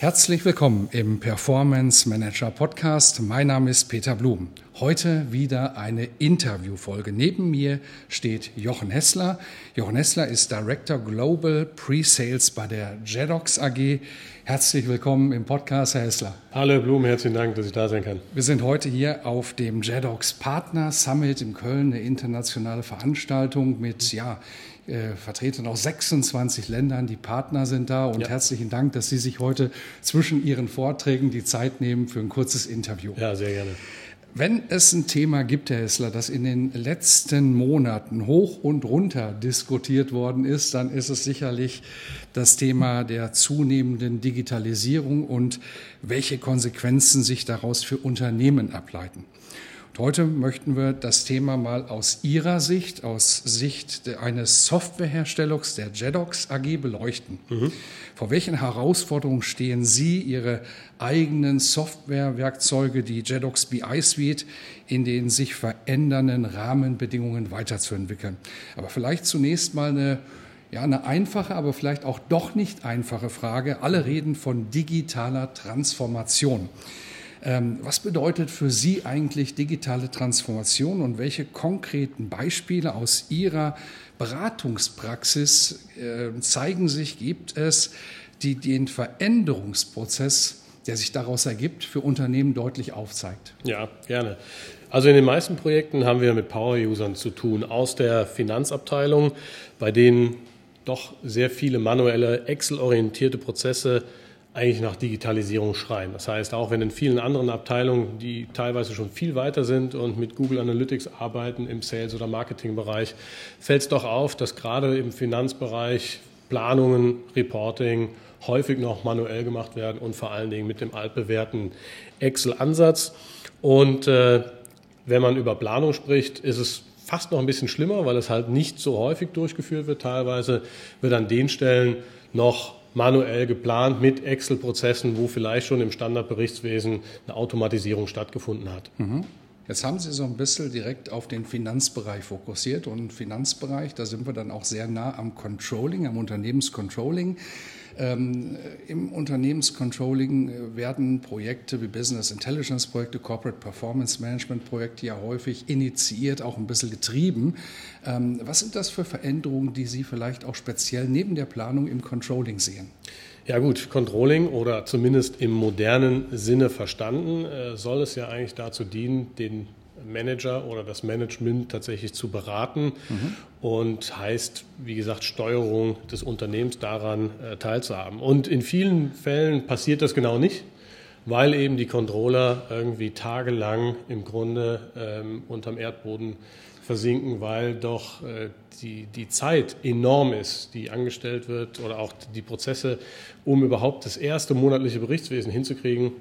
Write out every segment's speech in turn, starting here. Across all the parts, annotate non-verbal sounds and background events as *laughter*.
Herzlich willkommen im Performance Manager Podcast. Mein Name ist Peter Blum. Heute wieder eine Interviewfolge. Neben mir steht Jochen Hessler. Jochen Hessler ist Director Global Pre-Sales bei der JEDOX AG. Herzlich willkommen im Podcast, Herr Hessler. Hallo Blum, herzlichen Dank, dass ich da sein kann. Wir sind heute hier auf dem JEDOX Partner Summit in Köln, eine internationale Veranstaltung mit ja, äh, Vertretern aus 26 Ländern, die Partner sind da. Und ja. herzlichen Dank, dass Sie sich heute zwischen Ihren Vorträgen die Zeit nehmen für ein kurzes Interview. Ja, sehr gerne. Wenn es ein Thema gibt, Herr Hessler, das in den letzten Monaten hoch und runter diskutiert worden ist, dann ist es sicherlich das Thema der zunehmenden Digitalisierung und welche Konsequenzen sich daraus für Unternehmen ableiten. Heute möchten wir das Thema mal aus Ihrer Sicht, aus Sicht eines Softwareherstellers der JEDOX AG beleuchten. Mhm. Vor welchen Herausforderungen stehen Sie, Ihre eigenen Softwarewerkzeuge, die JEDOX BI Suite, in den sich verändernden Rahmenbedingungen weiterzuentwickeln? Aber vielleicht zunächst mal eine ja, eine einfache, aber vielleicht auch doch nicht einfache Frage. Alle reden von digitaler Transformation. Ähm, was bedeutet für Sie eigentlich digitale Transformation und welche konkreten Beispiele aus Ihrer Beratungspraxis äh, zeigen sich, gibt es, die den Veränderungsprozess, der sich daraus ergibt, für Unternehmen deutlich aufzeigt? Ja, gerne. Also in den meisten Projekten haben wir mit Power-Usern zu tun aus der Finanzabteilung, bei denen doch sehr viele manuelle, Excel-orientierte Prozesse eigentlich nach Digitalisierung schreien. Das heißt, auch wenn in vielen anderen Abteilungen, die teilweise schon viel weiter sind und mit Google Analytics arbeiten im Sales- oder Marketingbereich, fällt es doch auf, dass gerade im Finanzbereich Planungen, Reporting häufig noch manuell gemacht werden und vor allen Dingen mit dem altbewährten Excel-Ansatz. Und äh, wenn man über Planung spricht, ist es fast noch ein bisschen schlimmer, weil es halt nicht so häufig durchgeführt wird. Teilweise wird an den Stellen noch manuell geplant mit Excel-Prozessen, wo vielleicht schon im Standardberichtswesen eine Automatisierung stattgefunden hat. Mhm. Jetzt haben Sie so ein bisschen direkt auf den Finanzbereich fokussiert und Finanzbereich, da sind wir dann auch sehr nah am Controlling, am Unternehmenscontrolling. Ähm, Im Unternehmenscontrolling äh, werden Projekte wie Business Intelligence Projekte, Corporate Performance Management Projekte ja häufig initiiert, auch ein bisschen getrieben. Ähm, was sind das für Veränderungen, die Sie vielleicht auch speziell neben der Planung im Controlling sehen? Ja gut, Controlling oder zumindest im modernen Sinne verstanden, äh, soll es ja eigentlich dazu dienen, den Manager oder das Management tatsächlich zu beraten mhm. und heißt, wie gesagt, Steuerung des Unternehmens daran äh, teilzuhaben. Und in vielen Fällen passiert das genau nicht, weil eben die Controller irgendwie tagelang im Grunde ähm, unterm Erdboden versinken, weil doch äh, die, die Zeit enorm ist, die angestellt wird oder auch die Prozesse, um überhaupt das erste monatliche Berichtswesen hinzukriegen,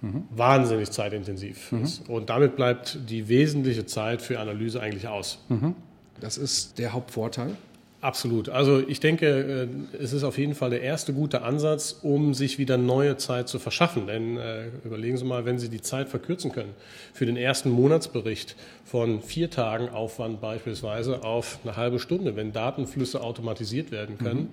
mhm. wahnsinnig zeitintensiv mhm. ist. Und damit bleibt die wesentliche Zeit für Analyse eigentlich aus. Mhm. Das ist der Hauptvorteil. Absolut. Also ich denke, äh, es ist auf jeden Fall der erste gute Ansatz, um sich wieder neue Zeit zu verschaffen. Denn äh, überlegen Sie mal, wenn Sie die Zeit verkürzen können für den ersten Monatsbericht von vier Tagen Aufwand beispielsweise auf eine halbe Stunde, wenn Datenflüsse automatisiert werden können, mhm.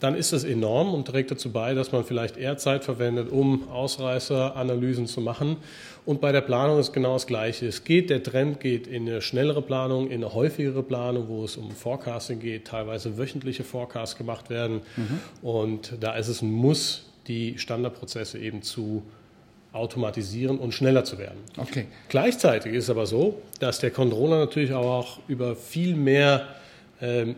Dann ist das enorm und trägt dazu bei, dass man vielleicht eher Zeit verwendet, um Ausreißeranalysen zu machen und bei der Planung ist genau das Gleiche. Es geht, der Trend geht in eine schnellere Planung, in eine häufigere Planung, wo es um Forecasting geht, teilweise wöchentliche Forecasts gemacht werden. Mhm. Und da ist es ein Muss, die Standardprozesse eben zu automatisieren und schneller zu werden. Okay. Gleichzeitig ist es aber so, dass der Controller natürlich auch über viel mehr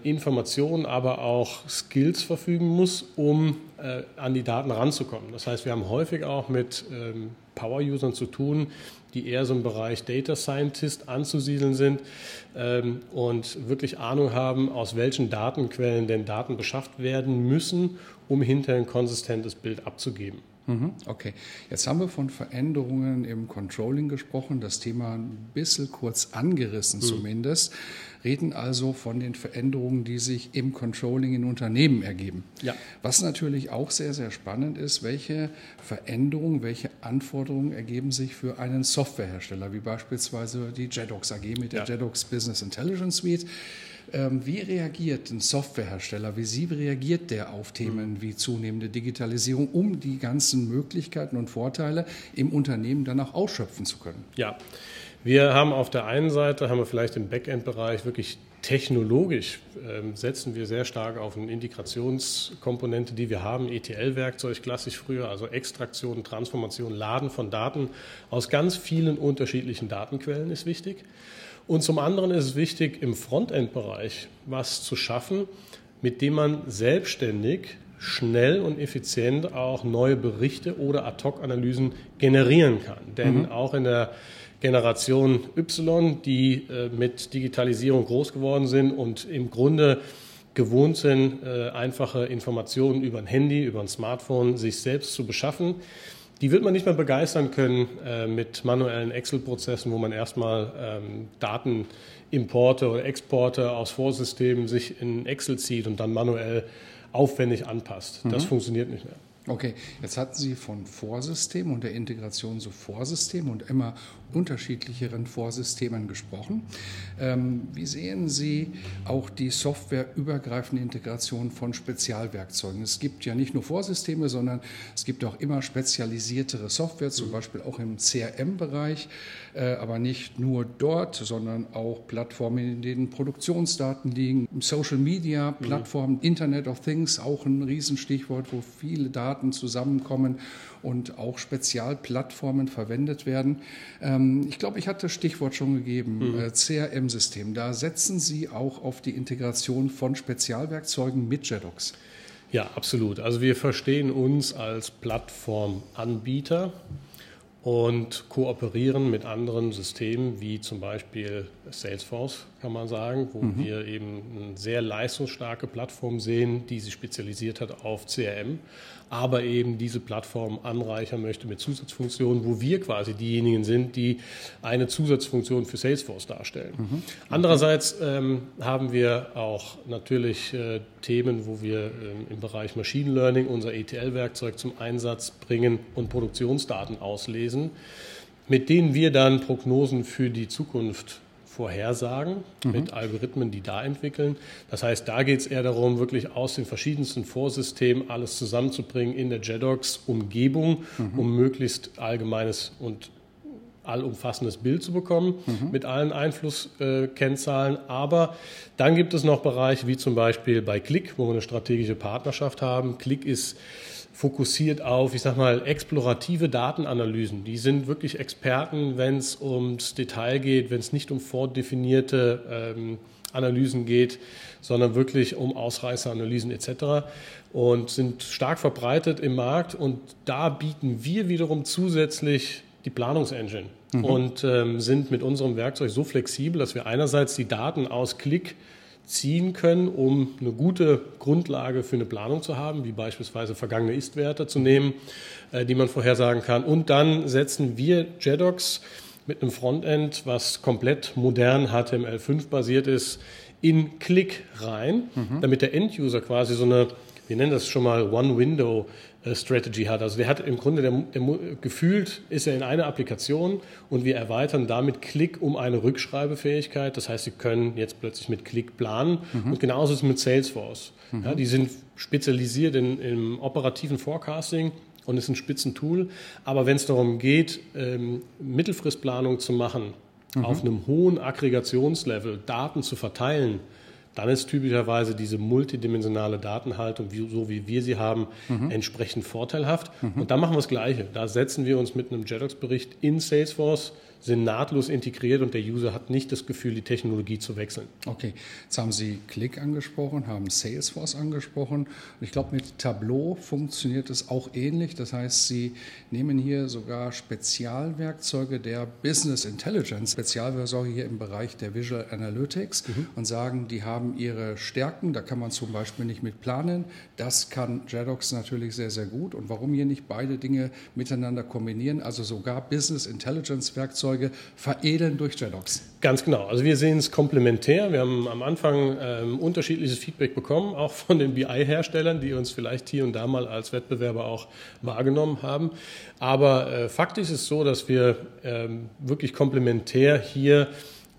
Informationen, aber auch Skills verfügen muss, um äh, an die Daten ranzukommen. Das heißt, wir haben häufig auch mit ähm, Power-Usern zu tun, die eher so im Bereich Data Scientist anzusiedeln sind ähm, und wirklich Ahnung haben, aus welchen Datenquellen denn Daten beschafft werden müssen, um hinterher ein konsistentes Bild abzugeben. Mhm, okay, jetzt haben wir von Veränderungen im Controlling gesprochen, das Thema ein bisschen kurz angerissen mhm. zumindest, reden also von den Veränderungen, die sich im Controlling in Unternehmen ergeben. Ja. Was natürlich auch sehr, sehr spannend ist, welche Veränderungen, welche Anforderungen ergeben sich für einen Softwarehersteller, wie beispielsweise die JEDOX AG mit der ja. JEDOX Business Intelligence Suite. Ähm, wie reagiert ein Softwarehersteller, wie Sie reagiert der auf Themen wie zunehmende Digitalisierung, um die ganzen Möglichkeiten und Vorteile im Unternehmen dann auch ausschöpfen zu können? Ja, wir haben auf der einen Seite, haben wir vielleicht im Backend-Bereich wirklich technologisch ähm, setzen wir sehr stark auf eine Integrationskomponente, die wir haben, ETL-Werkzeug klassisch früher, also Extraktion, Transformation, Laden von Daten aus ganz vielen unterschiedlichen Datenquellen ist wichtig. Und zum anderen ist es wichtig, im Frontend-Bereich was zu schaffen, mit dem man selbstständig, schnell und effizient auch neue Berichte oder Ad-Hoc-Analysen generieren kann. Denn mhm. auch in der Generation Y, die äh, mit Digitalisierung groß geworden sind und im Grunde gewohnt sind, äh, einfache Informationen über ein Handy, über ein Smartphone sich selbst zu beschaffen, die wird man nicht mehr begeistern können äh, mit manuellen Excel-Prozessen, wo man erstmal ähm, Datenimporte oder Exporte aus Vorsystemen sich in Excel zieht und dann manuell aufwendig anpasst. Das mhm. funktioniert nicht mehr. Okay, jetzt hatten Sie von Vorsystemen und der Integration zu Vorsystemen und immer unterschiedlicheren Vorsystemen gesprochen. Ähm, wie sehen Sie auch die softwareübergreifende Integration von Spezialwerkzeugen? Es gibt ja nicht nur Vorsysteme, sondern es gibt auch immer spezialisiertere Software, zum mhm. Beispiel auch im CRM-Bereich, äh, aber nicht nur dort, sondern auch Plattformen, in denen Produktionsdaten liegen, Social Media, mhm. Plattformen. Internet of Things, auch ein Riesenstichwort, wo viele Daten zusammenkommen und auch Spezialplattformen verwendet werden. Ähm, ich glaube, ich hatte das Stichwort schon gegeben, mhm. Äh, CRM-System. Da setzen Sie auch auf die Integration von Spezialwerkzeugen mit JEDOX. Ja, absolut. Also wir verstehen uns als Plattformanbieter und kooperieren mit anderen Systemen wie zum Beispiel Salesforce, kann man sagen, wo mhm. wir eben eine sehr leistungsstarke Plattform sehen, die sich spezialisiert hat auf CRM, aber eben diese Plattform anreichern möchte mit Zusatzfunktionen, wo wir quasi diejenigen sind, die eine Zusatzfunktion für Salesforce darstellen. Mhm. Andererseits ähm, haben wir auch natürlich äh, Themen, wo wir ähm, im Bereich Machine Learning unser ETL-Werkzeug zum Einsatz bringen und Produktionsdaten auslesen, mit denen wir dann Prognosen für die Zukunft vorhersagen mhm. mit Algorithmen, die da entwickeln. Das heißt, da geht es eher darum, wirklich aus den verschiedensten Vorsystemen alles zusammenzubringen in der JEDOX-Umgebung, mhm. um möglichst allgemeines und allumfassendes Bild zu bekommen mhm. mit allen Einflusskennzahlen. Aber dann gibt es noch Bereiche wie zum Beispiel bei Click, wo wir eine strategische Partnerschaft haben. Click ist fokussiert auf, ich sag mal, explorative Datenanalysen. Die sind wirklich Experten, wenn es ums Detail geht, wenn es nicht um vordefinierte ähm, Analysen geht, sondern wirklich um Ausreißeranalysen etc. und sind stark verbreitet im Markt. Und da bieten wir wiederum zusätzlich die Planungsengine mhm. und ähm, sind mit unserem Werkzeug so flexibel, dass wir einerseits die Daten aus Klick ziehen können, um eine gute Grundlage für eine Planung zu haben, wie beispielsweise vergangene Ist-Werte zu nehmen, äh, die man vorhersagen kann. Und dann setzen wir JEDOX mit einem Frontend, was komplett modern HTML5 basiert ist, in Click rein, mhm. damit der End-User quasi so eine, wir nennen das schon mal One-Window Strategy hat. Also der hat im Grunde, der, der, gefühlt ist er in einer Applikation und wir erweitern damit Klick um eine Rückschreibefähigkeit. Das heißt, Sie können jetzt plötzlich mit Klick planen mhm. und genauso ist es mit Salesforce. Mhm. Ja, die sind spezialisiert in, im operativen Forecasting und ist ein Spitzentool. Aber wenn es darum geht, ähm, Mittelfristplanung zu machen, mhm. auf einem hohen Aggregationslevel Daten zu verteilen, dann ist typischerweise diese multidimensionale Datenhaltung, wie, so wie wir sie haben, mhm. entsprechend vorteilhaft. Mhm. Und da machen wir das Gleiche. Da setzen wir uns mit einem JEDOX-Bericht in Salesforce sind nahtlos integriert und der User hat nicht das Gefühl, die Technologie zu wechseln. Okay, jetzt haben Sie Click angesprochen, haben Salesforce angesprochen. Und ich glaube, mit Tableau funktioniert es auch ähnlich. Das heißt, Sie nehmen hier sogar Spezialwerkzeuge der Business Intelligence, Spezialwerkzeuge hier im Bereich der Visual Analytics mhm. und sagen, die haben ihre Stärken. Da kann man zum Beispiel nicht mit planen. Das kann JEDOX natürlich sehr, sehr gut. Und warum hier nicht beide Dinge miteinander kombinieren? Also sogar Business Intelligence Werkzeuge Werkzeuge veredeln durch JEDOX. Ganz genau. Also wir sehen es komplementär. Wir haben am Anfang ähm, unterschiedliches Feedback bekommen, *laughs* auch von den BI-Herstellern, die uns vielleicht hier und da mal als Wettbewerber auch wahrgenommen haben. Aber äh, faktisch ist es so, dass wir ähm, wirklich komplementär hier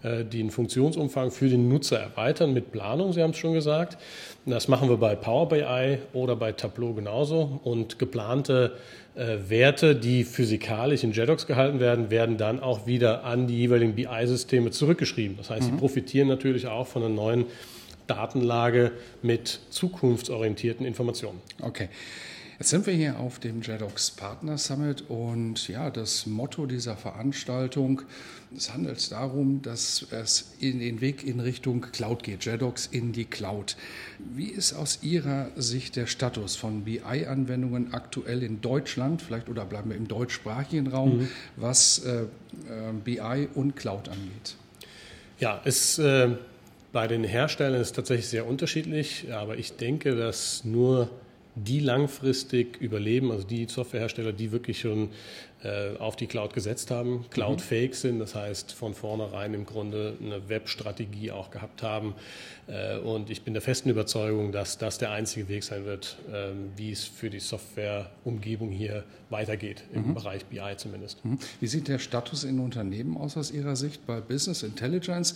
den Funktionsumfang für den Nutzer erweitern mit Planung, Sie haben es schon gesagt. Das machen wir bei Power BI oder bei Tableau genauso. Und geplante äh, Werte, die physikalisch in JEDOX gehalten werden, werden dann auch wieder an die jeweiligen BI-Systeme zurückgeschrieben. Das heißt, mhm. sie profitieren natürlich auch von einer neuen Datenlage mit zukunftsorientierten Informationen. Okay. Jetzt sind wir hier auf dem JEDOX Partner Summit und ja, das Motto dieser Veranstaltung, es handelt darum, dass es in den Weg in Richtung Cloud geht, JEDOX in die Cloud. Wie ist aus Ihrer Sicht der Status von BI-Anwendungen aktuell in Deutschland, vielleicht oder bleiben wir im deutschsprachigen Raum, mhm. was äh, äh BI und Cloud angeht? Ja, es äh, bei den Herstellern ist tatsächlich sehr unterschiedlich, aber ich denke, dass nur die langfristig überleben, also die Softwarehersteller, die wirklich schon äh, auf die Cloud gesetzt haben, Cloud-fähig mhm. sind, das heißt von vornherein im Grunde eine Web-Strategie auch gehabt haben. Äh, und ich bin der festen Überzeugung, dass das der einzige Weg sein wird, äh, wie es für die Softwareumgebung hier weitergeht, im mhm. Bereich BI zumindest. Mhm. Wie sieht der Status in Unternehmen aus aus Ihrer Sicht bei Business Intelligence?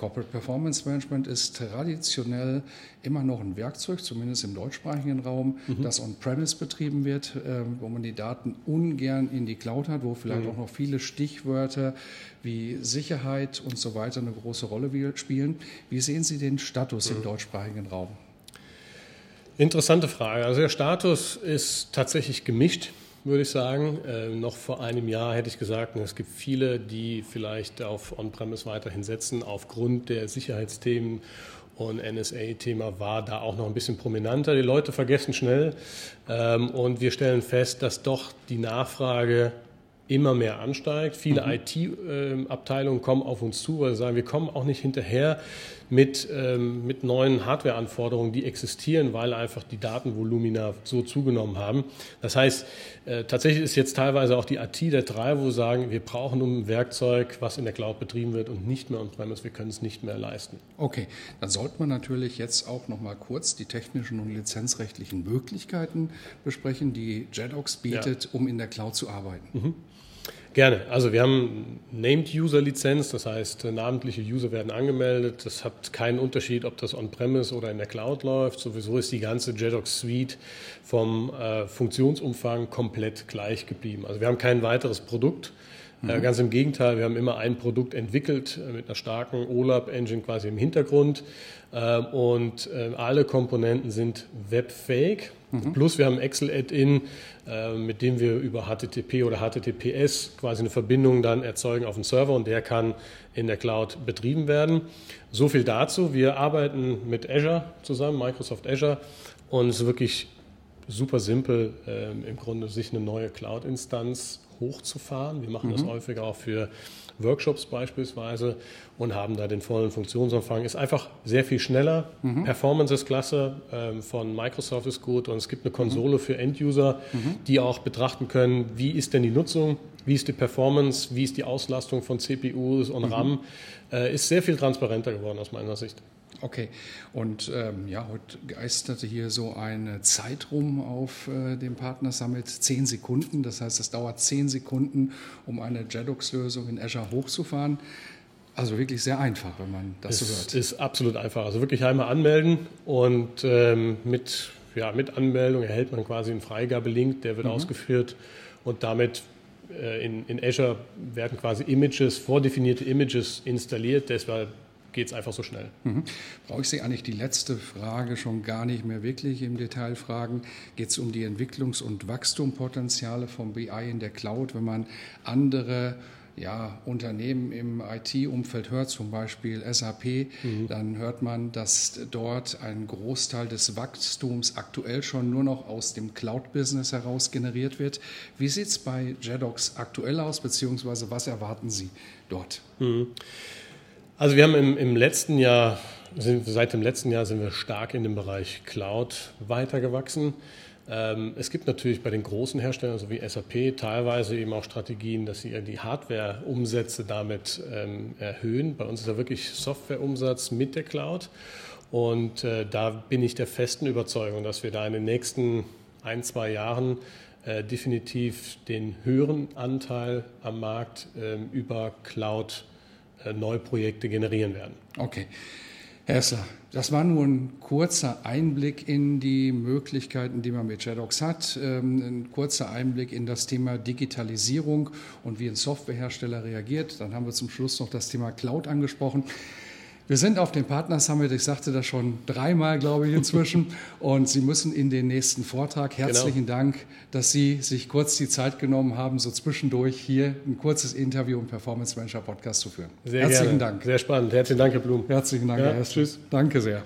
Corporate Performance Management ist traditionell immer noch ein Werkzeug, zumindest im deutschsprachigen Raum, mhm. das on-premise betrieben wird, äh, wo man die Daten ungern in die Cloud hat, wo vielleicht mhm. auch noch viele Stichwörter wie Sicherheit und so weiter eine große Rolle spielen. Wie sehen Sie den Status mhm. im deutschsprachigen Raum? Interessante Frage. Also der Status ist tatsächlich gemischt würde ich sagen. Äh, noch vor einem Jahr hätte ich gesagt, es gibt viele, die vielleicht auf On-Premise weiterhin setzen, aufgrund der Sicherheitsthemen. Und NSA-Thema war da auch noch ein bisschen prominenter. Die Leute vergessen schnell. Ähm, und wir stellen fest, dass doch die Nachfrage immer mehr ansteigt. Viele mhm. IT-Abteilungen kommen auf uns zu, weil sie sagen, wir kommen auch nicht hinterher mit, ähm, mit neuen Hardware-Anforderungen, die existieren, weil einfach die Datenvolumina so zugenommen haben. Das heißt, äh, tatsächlich ist jetzt teilweise auch die IT der drei, wo sagen, wir brauchen ein Werkzeug, was in der Cloud betrieben wird und nicht mehr on-premise, wir können es nicht mehr leisten. Okay, dann sollte man natürlich jetzt auch noch mal kurz die technischen und lizenzrechtlichen Möglichkeiten besprechen, die JEDOX bietet, ja. um in der Cloud zu arbeiten. Mhm. Gerne. Also wir haben Named-User-Lizenz, das heißt, namentliche User werden angemeldet. Das hat keinen Unterschied, ob das on-premise oder in der Cloud läuft. Sowieso ist die ganze JEDOX Suite vom äh, Funktionsumfang komplett gleich geblieben. Also wir haben kein weiteres Produkt. Äh, mhm. ganz im Gegenteil, wir haben immer ein Produkt entwickelt äh, mit einer starken OLAP-Engine quasi im Hintergrund. Äh, und alle Komponenten sind webfähig. Mhm. Plus wir haben Excel-Add-in, mit dem wir über HTTP oder HTTPS quasi eine Verbindung dann erzeugen auf den Server und der kann in der Cloud betrieben werden. So viel dazu. Wir arbeiten mit Azure zusammen, Microsoft Azure und es ist wirklich super simpel, äh, im Grunde sich eine neue Cloud-Instanz hochzufahren. Wir machen mhm. das häufiger auch für Workshops beispielsweise und haben da den vollen Funktionsumfang. Ist einfach sehr viel schneller. Mhm. Performance ist klasse, ähm, von Microsoft ist gut und es gibt eine Konsole mhm. für End-User, mhm. die auch betrachten können, wie ist denn die Nutzung, wie ist die Performance, wie ist die Auslastung von CPUs und mhm. RAM. Äh, ist sehr viel transparenter geworden aus meiner Sicht. Okay, und ähm, ja, heute geisterte hier so eine Zeit rum auf äh, dem Partner Summit, zehn Sekunden. Das heißt, es dauert zehn Sekunden, um eine JEDOX-Lösung in Azure hochzufahren. Also wirklich sehr einfach, wenn man das es so hört. Es ist absolut einfach. Also wirklich einmal anmelden und ähm, mit, ja, mit Anmeldung erhält man quasi einen Freigabelink, der wird mhm. ausgeführt und damit äh, in, in Azure werden quasi Images, vordefinierte Images installiert. Deshalb geht es einfach so schnell. Mhm. Brauche ich Sie eigentlich die letzte Frage schon gar nicht mehr wirklich im Detail fragen? Geht es um die Entwicklungs- und Wachstumspotenziale vom BI in der Cloud, wenn man andere ja, Unternehmen im IT-Umfeld hört, zum Beispiel SAP, mhm. dann hört man, dass dort ein Großteil des Wachstums aktuell schon nur noch aus dem Cloud-Business heraus generiert wird. Wie sieht es bei JEDOX aktuell aus, beziehungsweise was erwarten Sie dort? Mhm. Also wir haben im, im letzten Jahr, sind, seit dem letzten Jahr sind wir stark in dem Bereich Cloud weitergewachsen. Ähm, es gibt natürlich bei den großen Herstellern, so wie SAP, teilweise eben auch Strategien, dass sie die Hardware-Umsätze damit ähm, erhöhen. Bei uns ist ja wirklich Software-Umsatz mit der Cloud. Und äh, da bin ich der festen Überzeugung, dass wir da in den nächsten ein, zwei Jahren äh, definitiv den höheren Anteil am Markt ähm, über Äh, generieren werden. Okay. Herr Essler, das war nur ein kurzer Einblick in die Möglichkeiten, die man mit JEDOX hat, ähm, ein kurzer Einblick in das Thema Digitalisierung und wie ein Softwarehersteller reagiert. Dann haben wir zum Schluss noch das Thema Cloud angesprochen. Wir sind auf dem Partner Summit, ich sagte das schon dreimal, glaube ich, inzwischen. *laughs* und Sie müssen in den nächsten Vortrag. Genau. Herzlichen genau. Dank, dass Sie sich kurz die Zeit genommen haben, so zwischendurch hier ein kurzes Interview im Performance Manager Podcast zu führen. Sehr Herzlichen gerne. Dank. Sehr spannend. Herzlichen Dank, Herr Blum. Herzlichen Dank, ja, Herr Tschüss. Danke sehr.